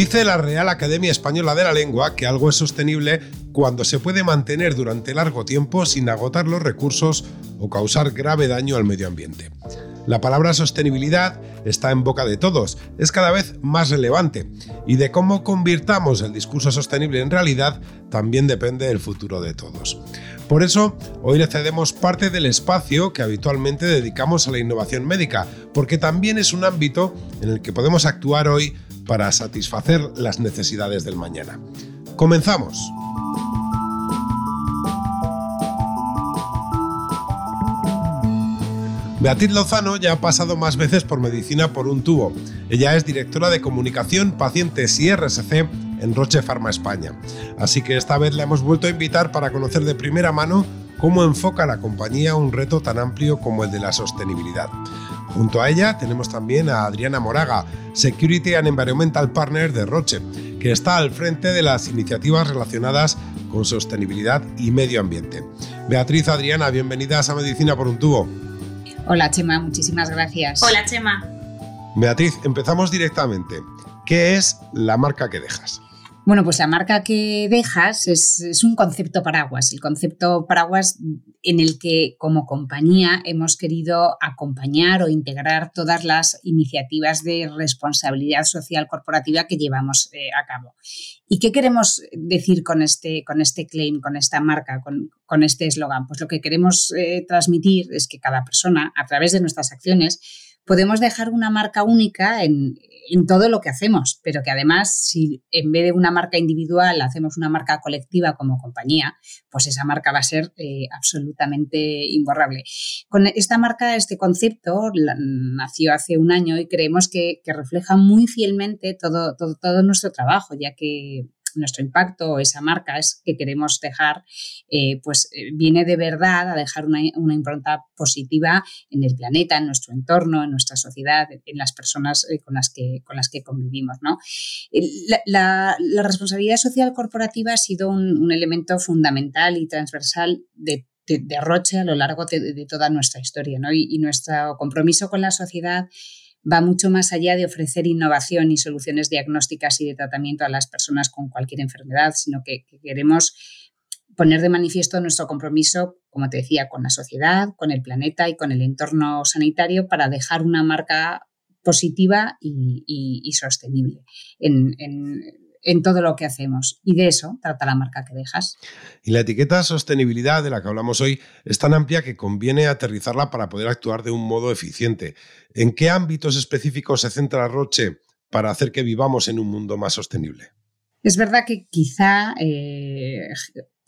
Dice la Real Academia Española de la Lengua que algo es sostenible cuando se puede mantener durante largo tiempo sin agotar los recursos o causar grave daño al medio ambiente. La palabra sostenibilidad está en boca de todos, es cada vez más relevante, y de cómo convirtamos el discurso sostenible en realidad también depende el futuro de todos. Por eso, hoy le cedemos parte del espacio que habitualmente dedicamos a la innovación médica, porque también es un ámbito en el que podemos actuar hoy para satisfacer las necesidades del mañana. Comenzamos. Beatriz Lozano ya ha pasado más veces por Medicina por un tubo. Ella es directora de comunicación, pacientes y RSC en Roche Pharma España. Así que esta vez la hemos vuelto a invitar para conocer de primera mano cómo enfoca la compañía un reto tan amplio como el de la sostenibilidad. Junto a ella tenemos también a Adriana Moraga, Security and Environmental Partner de Roche, que está al frente de las iniciativas relacionadas con sostenibilidad y medio ambiente. Beatriz, Adriana, bienvenidas a Medicina por un tubo. Hola Chema, muchísimas gracias. Hola Chema. Beatriz, empezamos directamente. ¿Qué es la marca que dejas? Bueno, pues la marca que dejas es, un concepto paraguas, el concepto paraguas en el que como compañía hemos querido acompañar o integrar todas las iniciativas de responsabilidad social corporativa que llevamos eh, a cabo. ¿Y qué queremos decir con este, con este claim, con esta marca, con, este eslogan? Pues lo que queremos eh, transmitir es que cada persona, a través de nuestras acciones, podemos dejar una marca única en, en todo lo que hacemos, pero que además si en vez de una marca individual hacemos una marca colectiva como compañía, pues esa marca va a ser eh, absolutamente imborrable. Con esta marca, este concepto nació hace un año y creemos que, que refleja muy fielmente todo, todo, todo nuestro trabajo, ya que nuestro impacto o esa marca es que queremos dejar, eh, pues eh, viene de verdad a dejar una, impronta positiva en el planeta, en nuestro entorno, en nuestra sociedad, en las personas eh, con, las que, con las que convivimos. ¿no? La, responsabilidad social corporativa ha sido un, elemento fundamental y transversal de de, Roche a lo largo de, toda nuestra historia ¿no? y, nuestro compromiso con la sociedad va mucho más allá de ofrecer innovación y soluciones diagnósticas y de tratamiento a las personas con cualquier enfermedad, sino que, queremos poner de manifiesto nuestro compromiso, como te decía, con la sociedad, con el planeta y con el entorno sanitario para dejar una marca positiva y, sostenible. En, todo lo que hacemos. Y de eso trata la marca que dejas. Y la etiqueta sostenibilidad de la que hablamos hoy es tan amplia que conviene aterrizarla para poder actuar de un modo eficiente. ¿En qué ámbitos específicos se centra Roche para hacer que vivamos en un mundo más sostenible? Es verdad que quizá eh,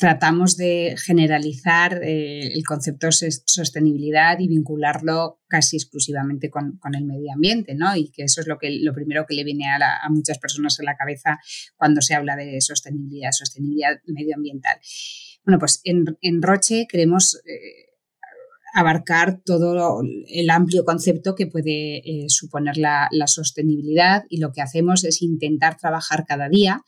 tratamos de generalizar eh, el concepto de sostenibilidad y vincularlo casi exclusivamente con, el medio ambiente, ¿no? Y que eso es lo, que, lo primero que le viene a, muchas personas en la cabeza cuando se habla de sostenibilidad, sostenibilidad medioambiental. Bueno, pues en, Roche queremos eh, abarcar todo el amplio concepto que puede eh, suponer la sostenibilidad y lo que hacemos es intentar trabajar cada día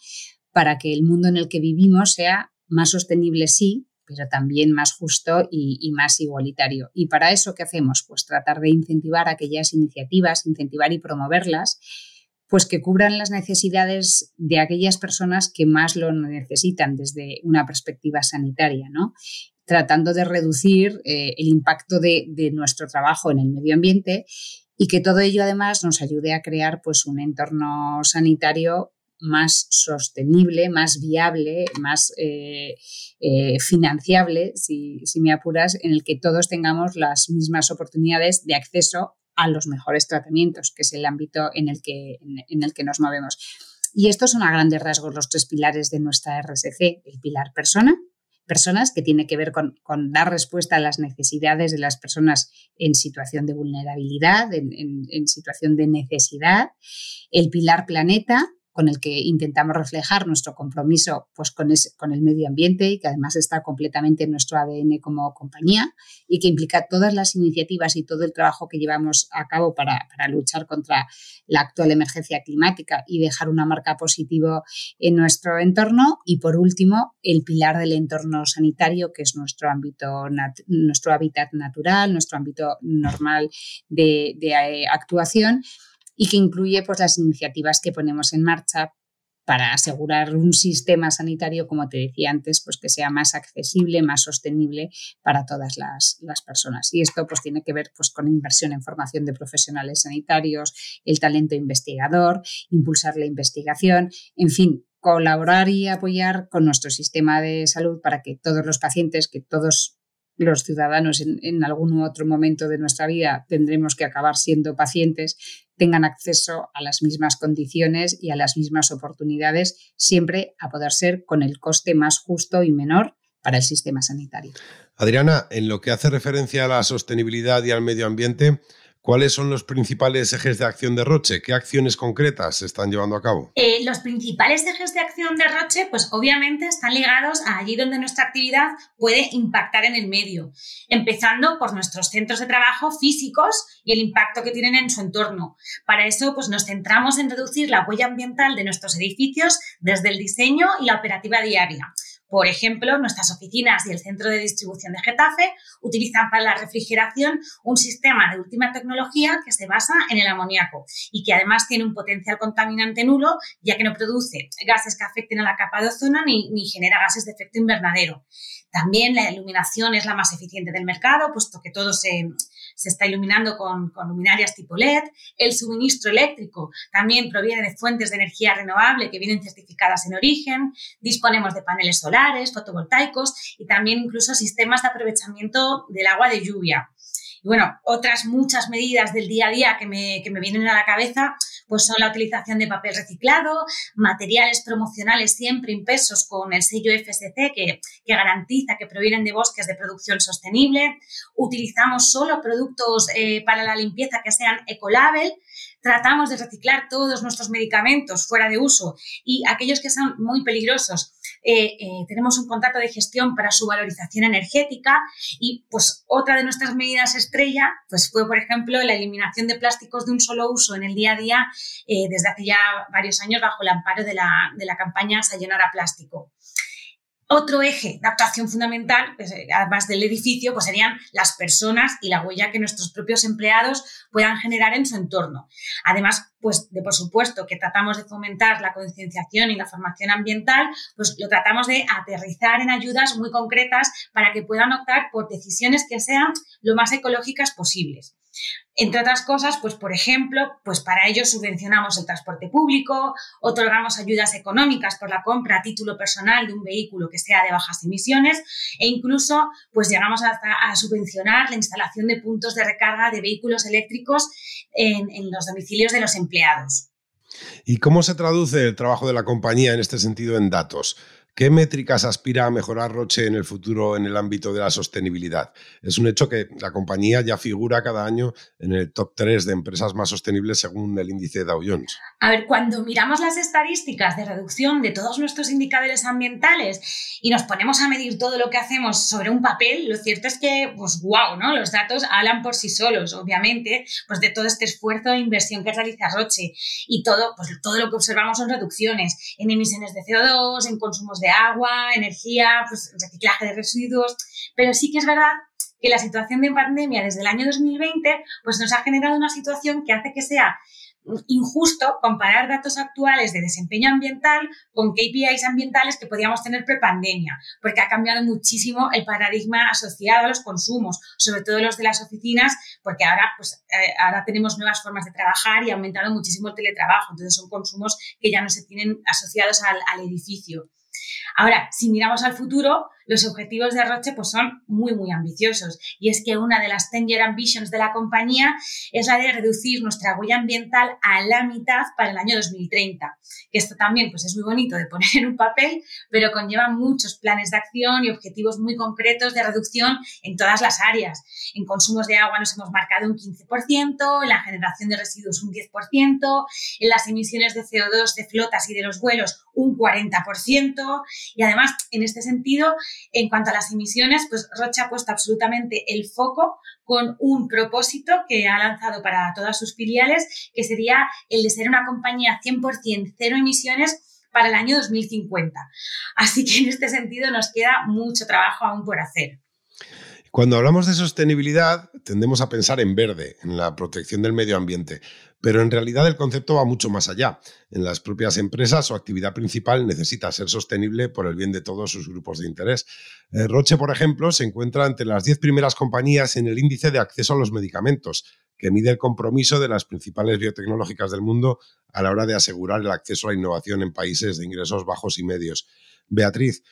para que el mundo en el que vivimos sea más sostenible sí, pero también más justo y, más igualitario. ¿Y para eso qué hacemos? Pues tratar de incentivar aquellas iniciativas, incentivar y promoverlas, pues que cubran las necesidades de aquellas personas que más lo necesitan desde una perspectiva sanitaria, ¿no? Tratando de reducir eh, el impacto de, de nuestro trabajo en el medio ambiente y que todo ello además nos ayude a crear pues un entorno sanitario más sostenible, más viable, más eh, eh, financiable, si, me apuras, en el que todos tengamos las mismas oportunidades de acceso a los mejores tratamientos, que es el ámbito en el que, en, el que nos movemos. Y estos son a grandes rasgos los tres pilares de nuestra RSC, el pilar persona, personas, que tiene que ver con, dar respuesta a las necesidades de las personas en situación de vulnerabilidad, en situación de necesidad. El pilar planeta, con el que intentamos reflejar nuestro compromiso pues, con, el medio ambiente y que además está completamente en nuestro ADN como compañía y que implica todas las iniciativas y todo el trabajo que llevamos a cabo para, luchar contra la actual emergencia climática y dejar una marca positiva en nuestro entorno. Y por último, el pilar del entorno sanitario, que es nuestro ámbito, nuestro hábitat natural, nuestro ámbito normal de, de eh, actuación y que incluye pues, las iniciativas que ponemos en marcha para asegurar un sistema sanitario, como te decía antes, pues que sea más accesible, más sostenible para todas las, personas. Y esto pues tiene que ver pues, con inversión en formación de profesionales sanitarios, el talento investigador, impulsar la investigación, en fin, colaborar y apoyar con nuestro sistema de salud para que todos los pacientes, que todos los ciudadanos en, algún otro momento de nuestra vida tendremos que acabar siendo pacientes, tengan acceso a las mismas condiciones y a las mismas oportunidades, siempre a poder ser con el coste más justo y menor para el sistema sanitario. Adriana, en lo que hace referencia a la sostenibilidad y al medio ambiente, ¿Cuáles son los principales ejes de acción de Roche? ¿Qué acciones concretas se están llevando a cabo? Eh, los principales ejes de acción de Roche, pues obviamente están ligados a allí donde nuestra actividad puede impactar en el medio, empezando por nuestros centros de trabajo físicos y el impacto que tienen en su entorno. Para eso, pues nos centramos en reducir la huella ambiental de nuestros edificios desde el diseño y la operativa diaria. Por ejemplo, nuestras oficinas y el centro de distribución de Getafe utilizan para la refrigeración un sistema de última tecnología que se basa en el amoníaco y que además tiene un potencial contaminante nulo, ya que no produce gases que afecten a la capa de ozono ni, ni genera gases de efecto invernadero. También la iluminación es la más eficiente del mercado, puesto que todo se, se está iluminando con, luminarias tipo LED. El suministro eléctrico también proviene de fuentes de energía renovable que vienen certificadas en origen. Disponemos de paneles solares, fotovoltaicos y también incluso sistemas de aprovechamiento del agua de lluvia. Y bueno, otras muchas medidas del día a día que me, que me vienen a la cabeza pues son la utilización de papel reciclado, materiales promocionales siempre impresos con el sello FSC que, garantiza que provienen de bosques de producción sostenible. Utilizamos solo productos eh, para la limpieza que sean ecolabel. Tratamos de reciclar todos nuestros medicamentos fuera de uso y aquellos que son muy peligrosos eh, eh, tenemos un contrato de gestión para su valorización energética y pues otra de nuestras medidas estrella pues fue por ejemplo la eliminación de plásticos de un solo uso en el día a día eh, desde hace ya varios años bajo el amparo de la, de la campaña Sayonara Plástico. Otro eje de actuación fundamental, pues, además del edificio, pues serían las personas y la huella que nuestros propios empleados puedan generar en su entorno. Además, pues de por supuesto que tratamos de fomentar la concienciación y la formación ambiental, pues lo tratamos de aterrizar en ayudas muy concretas para que puedan optar por decisiones que sean lo más ecológicas posibles. Entre otras cosas, pues por ejemplo, pues para ello subvencionamos el transporte público, otorgamos ayudas económicas por la compra a título personal de un vehículo que sea de bajas emisiones e incluso pues llegamos a subvencionar la instalación de puntos de recarga de vehículos eléctricos en, en los domicilios de los empleados. ¿Y cómo se traduce el trabajo de la compañía en este sentido en datos? ¿Qué métricas aspira a mejorar Roche en el futuro en el ámbito de la sostenibilidad? Es un hecho que la compañía ya figura cada año en el top 3 de empresas más sostenibles según el índice Dow Jones. A ver, cuando miramos las estadísticas de reducción de todos nuestros indicadores ambientales y nos ponemos a medir todo lo que hacemos sobre un papel, lo cierto es que, pues, wow, ¿no? Los datos hablan por sí solos, obviamente, pues de todo este esfuerzo e inversión que realiza Roche y todo, pues todo lo que observamos son reducciones en emisiones de CO2, en consumos de agua, energía, pues, reciclaje de residuos, pero sí que es verdad que la situación de pandemia desde el año 2020 pues nos ha generado una situación que hace que sea injusto comparar datos actuales de desempeño ambiental con KPIs ambientales que podíamos tener prepandemia, porque ha cambiado muchísimo el paradigma asociado a los consumos, sobre todo los de las oficinas, porque ahora, pues, eh, ahora tenemos nuevas formas de trabajar y ha aumentado muchísimo el teletrabajo, entonces son consumos que ya no se tienen asociados al edificio. Ahora, si miramos al futuro, los objetivos de Roche pues, son muy, muy ambiciosos. Y es que una de las 10 Year Ambitions de la compañía es la de reducir nuestra huella ambiental a la mitad para el año 2030. Que esto también pues, es muy bonito de poner en un papel, pero conlleva muchos planes de acción y objetivos muy concretos de reducción en todas las áreas. En consumos de agua nos hemos marcado un 15%, en la generación de residuos un 10%, en las emisiones de CO2 de flotas y de los vuelos un 40%. Y además, en este sentido, en cuanto a las emisiones, pues Roche ha puesto absolutamente el foco con un propósito que ha lanzado para todas sus filiales, que sería el de ser una compañía 100% cero emisiones para el año 2050. Así que en este sentido nos queda mucho trabajo aún por hacer. Cuando hablamos de sostenibilidad, tendemos a pensar en verde, en la protección del medio ambiente, pero en realidad el concepto va mucho más allá. En las propias empresas su actividad principal necesita ser sostenible por el bien de todos sus grupos de interés. Eh, Roche, por ejemplo, se encuentra entre las 10 primeras compañías en el índice de acceso a los medicamentos, que mide el compromiso de las principales biotecnológicas del mundo a la hora de asegurar el acceso a la innovación en países de ingresos bajos y medios. Beatriz,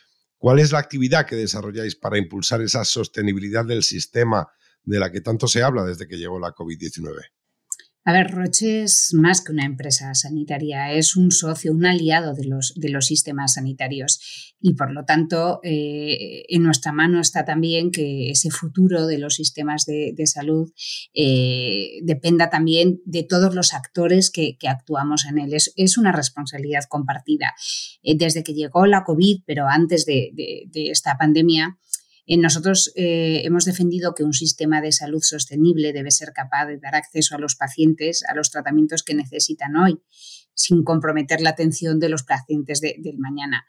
¿Cuál es la actividad que desarrolláis para impulsar esa sostenibilidad del sistema de la que tanto se habla desde que llegó la COVID-19? A ver, Roche es más que una empresa sanitaria, es un socio, un aliado de los, de los sistemas sanitarios y por lo tanto eh, en nuestra mano está también que ese futuro de los sistemas de, salud eh, dependa también de todos los actores que, actuamos en él. Es, una responsabilidad compartida. Eh, desde que llegó la COVID, pero antes de esta pandemia, nosotros eh, hemos defendido que un sistema de salud sostenible debe ser capaz de dar acceso a los pacientes a los tratamientos que necesitan hoy, sin comprometer la atención de los pacientes del mañana.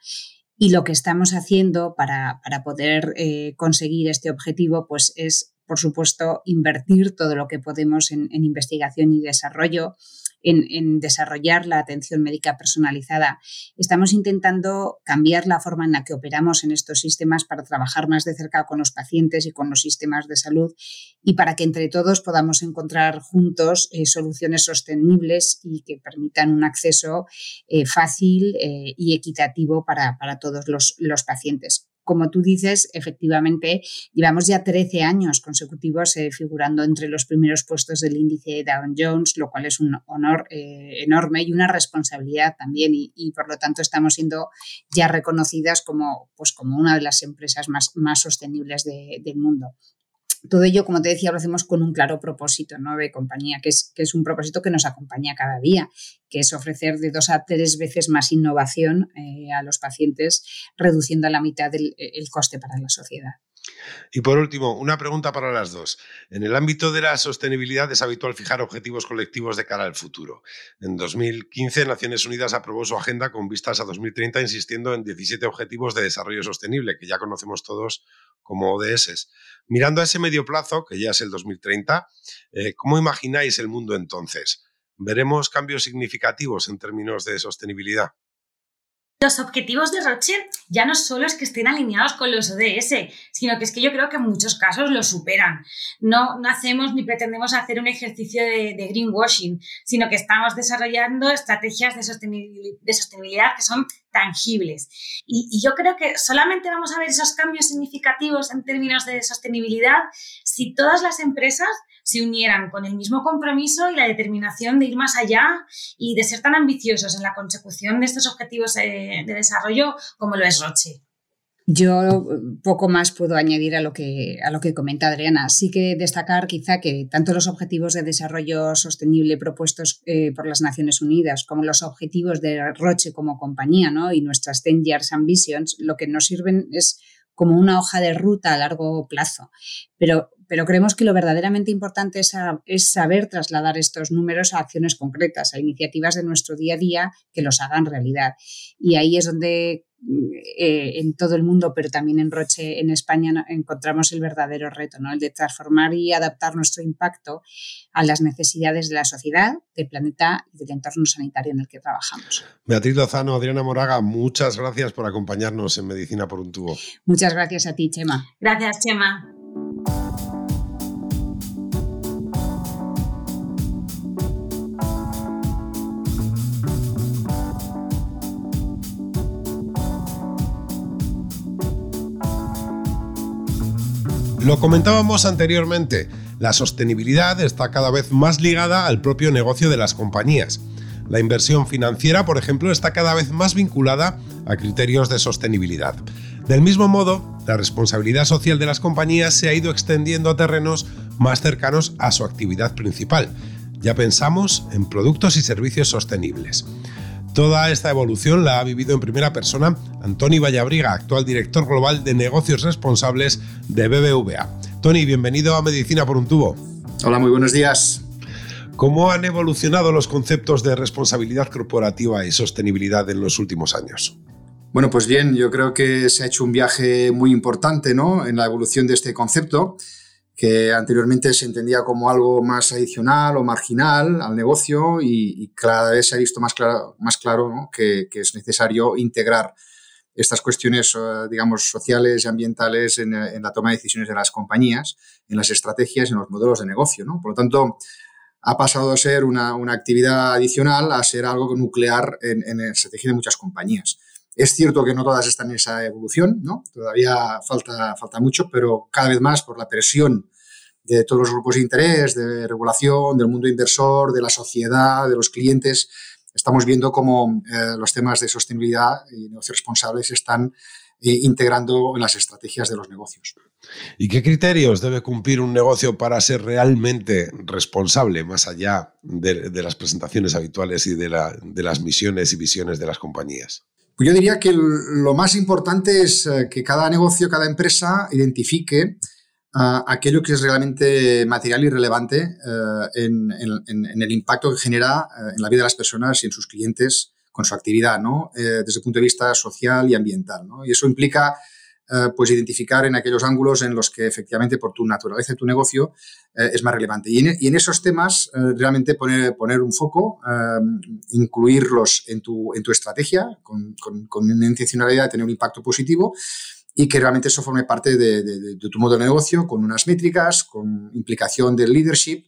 Y lo que estamos haciendo para, poder eh, conseguir este objetivo pues es, por supuesto, invertir todo lo que podemos en investigación y desarrollo, en, desarrollar la atención médica personalizada. Estamos intentando cambiar la forma en la que operamos en estos sistemas para trabajar más de cerca con los pacientes y con los sistemas de salud y para que entre todos podamos encontrar juntos eh, soluciones sostenibles y que permitan un acceso eh, fácil eh, y equitativo para, todos los pacientes como tú dices, efectivamente, llevamos ya 13 años consecutivos eh, figurando entre los primeros puestos del índice Dow Jones, lo cual es un honor eh, enorme y una responsabilidad también. Y, por lo tanto, estamos siendo ya reconocidas como, pues, como una de las empresas más, más sostenibles del mundo. Todo ello, como te decía, lo hacemos con un claro propósito ¿no? de compañía, que es, que es un propósito que nos acompaña cada día, que es ofrecer de dos a tres veces más innovación eh, a los pacientes, reduciendo a la mitad el, el coste para la sociedad. Y por último, una pregunta para las dos. En el ámbito de la sostenibilidad es habitual fijar objetivos colectivos de cara al futuro. En 2015, Naciones Unidas aprobó su agenda con vistas a 2030, insistiendo en 17 objetivos de desarrollo sostenible, que ya conocemos todos como ODS. Mirando a ese medio plazo, que ya es el 2030, eh, ¿cómo imagináis el mundo entonces? ¿Veremos cambios significativos en términos de sostenibilidad? Los objetivos de Roche ya no solo es que estén alineados con los ODS, sino que es que yo creo que en muchos casos los superan. No, no hacemos ni pretendemos hacer un ejercicio de, greenwashing, sino que estamos desarrollando estrategias de sostenibilidad, que son tangibles. y, yo creo que solamente vamos a ver esos cambios significativos en términos de sostenibilidad si todas las empresas se unieran con el mismo compromiso y la determinación de ir más allá y de ser tan ambiciosos en la consecución de estos objetivos de, desarrollo como lo es Roche. Yo poco más puedo añadir a lo que a lo que comenta Adriana. Sí que destacar quizá que tanto los objetivos de desarrollo sostenible propuestos eh, por las Naciones Unidas como los objetivos de Roche como compañía ¿no? y nuestras 10 Years Ambitions lo que nos sirven es como una hoja de ruta a largo plazo. Pero pero creemos que lo verdaderamente importante es, saber trasladar estos números a acciones concretas, a iniciativas de nuestro día a día que los hagan realidad. Y ahí es donde eh, en todo el mundo, pero también en Roche, en España, encontramos el verdadero reto, ¿no? el de transformar y adaptar nuestro impacto a las necesidades de la sociedad, del planeta y del entorno sanitario en el que trabajamos. Beatriz Lozano, Adriana Moraga, muchas gracias por acompañarnos en Medicina por un tubo. Muchas gracias a ti, Chema. Gracias, Chema. Lo comentábamos anteriormente, la sostenibilidad está cada vez más ligada al propio negocio de las compañías. La inversión financiera, por ejemplo, está cada vez más vinculada a criterios de sostenibilidad. Del mismo modo, la responsabilidad social de las compañías se ha ido extendiendo a terrenos más cercanos a su actividad principal. Ya pensamos en productos y servicios sostenibles. Toda esta evolución la ha vivido en primera persona Antoni Vallabriga, actual director global de negocios responsables de BBVA. Tony, bienvenido a Medicina por un tubo. Hola, muy buenos días. ¿Cómo han evolucionado los conceptos de responsabilidad corporativa y sostenibilidad en los últimos años? Bueno, pues bien, yo creo que se ha hecho un viaje muy importante ¿no? en la evolución de este concepto, que anteriormente se entendía como algo más adicional o marginal al negocio y, cada vez se ha visto más claro, que, es necesario integrar estas cuestiones, eh, digamos, sociales y ambientales en, la toma de decisiones de las compañías, en las estrategias, en los modelos de negocio. ¿no? Por lo tanto, ha pasado a ser una, actividad adicional a ser algo nuclear en, la estrategia de muchas compañías. Es cierto que no todas están en esa evolución, ¿no? todavía falta, falta mucho, pero cada vez más por la presión de todos los grupos de interés, de regulación, del mundo inversor, de la sociedad, de los clientes, estamos viendo cómo eh, los temas de sostenibilidad y negocios responsables están eh, integrando en las estrategias de los negocios. ¿Y qué criterios debe cumplir un negocio para ser realmente responsable, más allá de, las presentaciones habituales y de, las misiones y visiones de las compañías? Pues yo diría que lo más importante es eh, que cada negocio, cada empresa identifique ah, aquello que es realmente material y relevante eh, en, el impacto que genera eh, en la vida de las personas y en sus clientes con su actividad, ¿no? desde el punto de vista social y ambiental. Y eso implica eh, pues identificar en aquellos ángulos en los que efectivamente por tu naturaleza de tu negocio eh, es más relevante. Y en, esos temas eh, realmente poner, poner un foco, incluirlos en tu, en tu estrategia con, con, una intencionalidad de tener un impacto positivo y que realmente eso forme parte de, de, tu modo de negocio con unas métricas, con implicación del leadership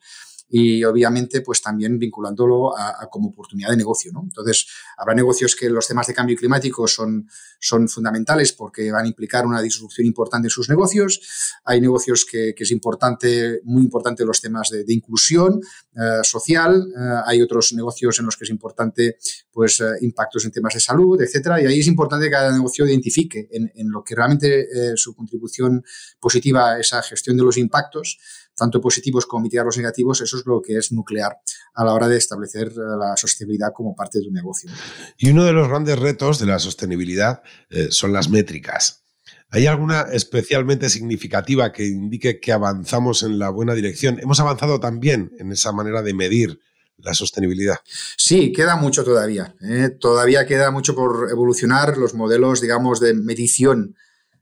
y obviamente pues también vinculándolo a, como oportunidad de negocio. ¿no? Entonces, habrá negocios que los temas de cambio climático son, son fundamentales porque van a implicar una disrupción importante en sus negocios. Hay negocios que, que es importante, muy importante los temas de, inclusión eh, social. Eh, hay otros negocios en los que es importante pues eh, impactos en temas de salud, etcétera. Y ahí es importante que cada negocio identifique en, en lo que realmente su contribución positiva a esa gestión de los impactos tanto positivos como mitigar los negativos, eso es lo que es nuclear a la hora de establecer eh, la sostenibilidad como parte de un negocio. Y uno de los grandes retos de la sostenibilidad eh, son las métricas. ¿Hay alguna especialmente significativa que indique que avanzamos en la buena dirección? ¿Hemos avanzado también en esa manera de medir la sostenibilidad? Sí, queda mucho todavía. ¿eh? Todavía queda mucho por evolucionar los modelos, digamos, de medición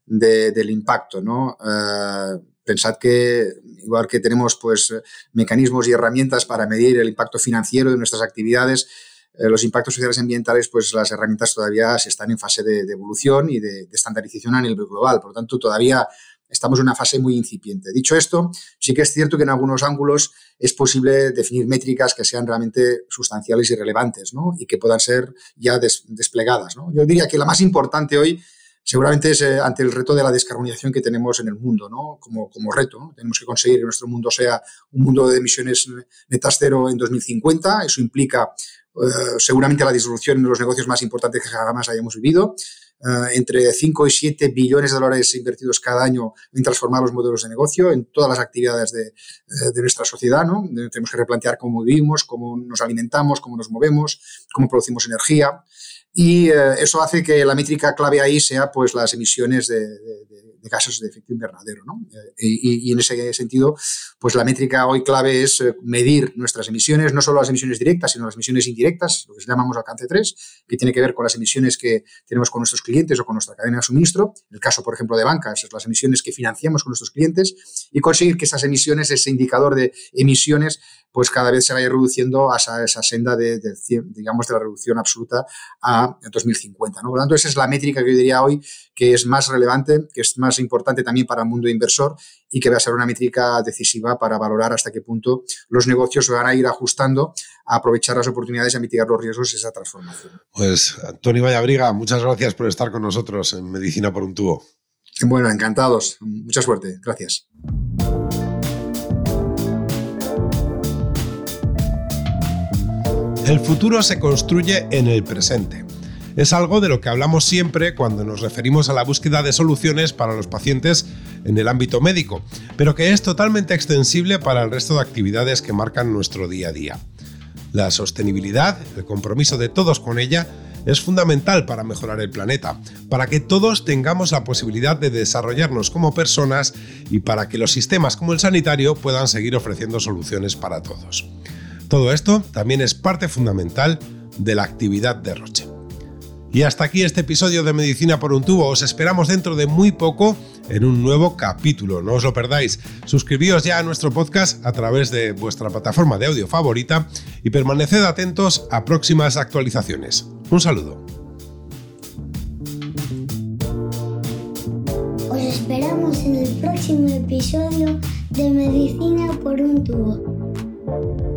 del impacto. ¿no? Pensad que igual que tenemos pues mecanismos y herramientas para medir el impacto financiero de nuestras actividades, eh, los impactos sociales y ambientales, pues las herramientas todavía se están en fase de, evolución y de, estandarización a nivel global. Por lo tanto, todavía estamos en una fase muy incipiente. Dicho esto, sí que es cierto que en algunos ángulos es posible definir métricas que sean realmente sustanciales y relevantes ¿no? y que puedan ser ya desplegadas. Yo diría que la más importante hoy seguramente es eh, ante el reto de la descarbonización que tenemos en el mundo, ¿no? Como, como reto. Tenemos que conseguir que nuestro mundo sea un mundo de emisiones netas cero en 2050. Eso implica eh, seguramente la disolución de los negocios más importantes que jamás hayamos vivido. Eh, entre 5 y 7 billones de dólares invertidos cada año en transformar los modelos de negocio en todas las actividades de, de nuestra sociedad. ¿no? Tenemos que replantear cómo vivimos, cómo nos alimentamos, cómo nos movemos, cómo producimos energía y eh, eso hace que la métrica clave ahí sea pues las emisiones de, de gases de efecto invernadero. ¿no? Eh, y, y, en ese sentido, pues la métrica hoy clave es eh, medir nuestras emisiones, no solo las emisiones directas, sino las emisiones indirectas, lo que llamamos alcance 3, que tiene que ver con las emisiones que tenemos con nuestros clientes o con nuestra cadena de suministro. En el caso, por ejemplo, de bancas, las emisiones que financiamos con nuestros clientes y conseguir que esas emisiones, ese indicador de emisiones, pues cada vez se vaya reduciendo a esa, senda de, digamos, de la reducción absoluta a 2050. ¿no? Por lo tanto, esa es la métrica que yo diría hoy que es más relevante, que es más importante también para el mundo inversor y que va a ser una métrica decisiva para valorar hasta qué punto los negocios van a ir ajustando a aprovechar las oportunidades y a mitigar los riesgos de esa transformación. Pues, Tony Vallabriga, muchas gracias por estar con nosotros en Medicina por un tubo. Bueno, encantados. Mucha suerte. Gracias. El futuro se construye en el presente. Es algo de lo que hablamos siempre cuando nos referimos a la búsqueda de soluciones para los pacientes en el ámbito médico, pero que es totalmente extensible para el resto de actividades que marcan nuestro día a día. La sostenibilidad, el compromiso de todos con ella, es fundamental para mejorar el planeta, para que todos tengamos la posibilidad de desarrollarnos como personas y para que los sistemas como el sanitario puedan seguir ofreciendo soluciones para todos. Todo esto también es parte fundamental de la actividad de Roche. Y hasta aquí este episodio de Medicina por un tubo. Os esperamos dentro de muy poco en un nuevo capítulo. No os lo perdáis. Suscribíos ya a nuestro podcast a través de vuestra plataforma de audio favorita y permaneced atentos a próximas actualizaciones. Un saludo. Os esperamos en el próximo episodio de Medicina por un tubo.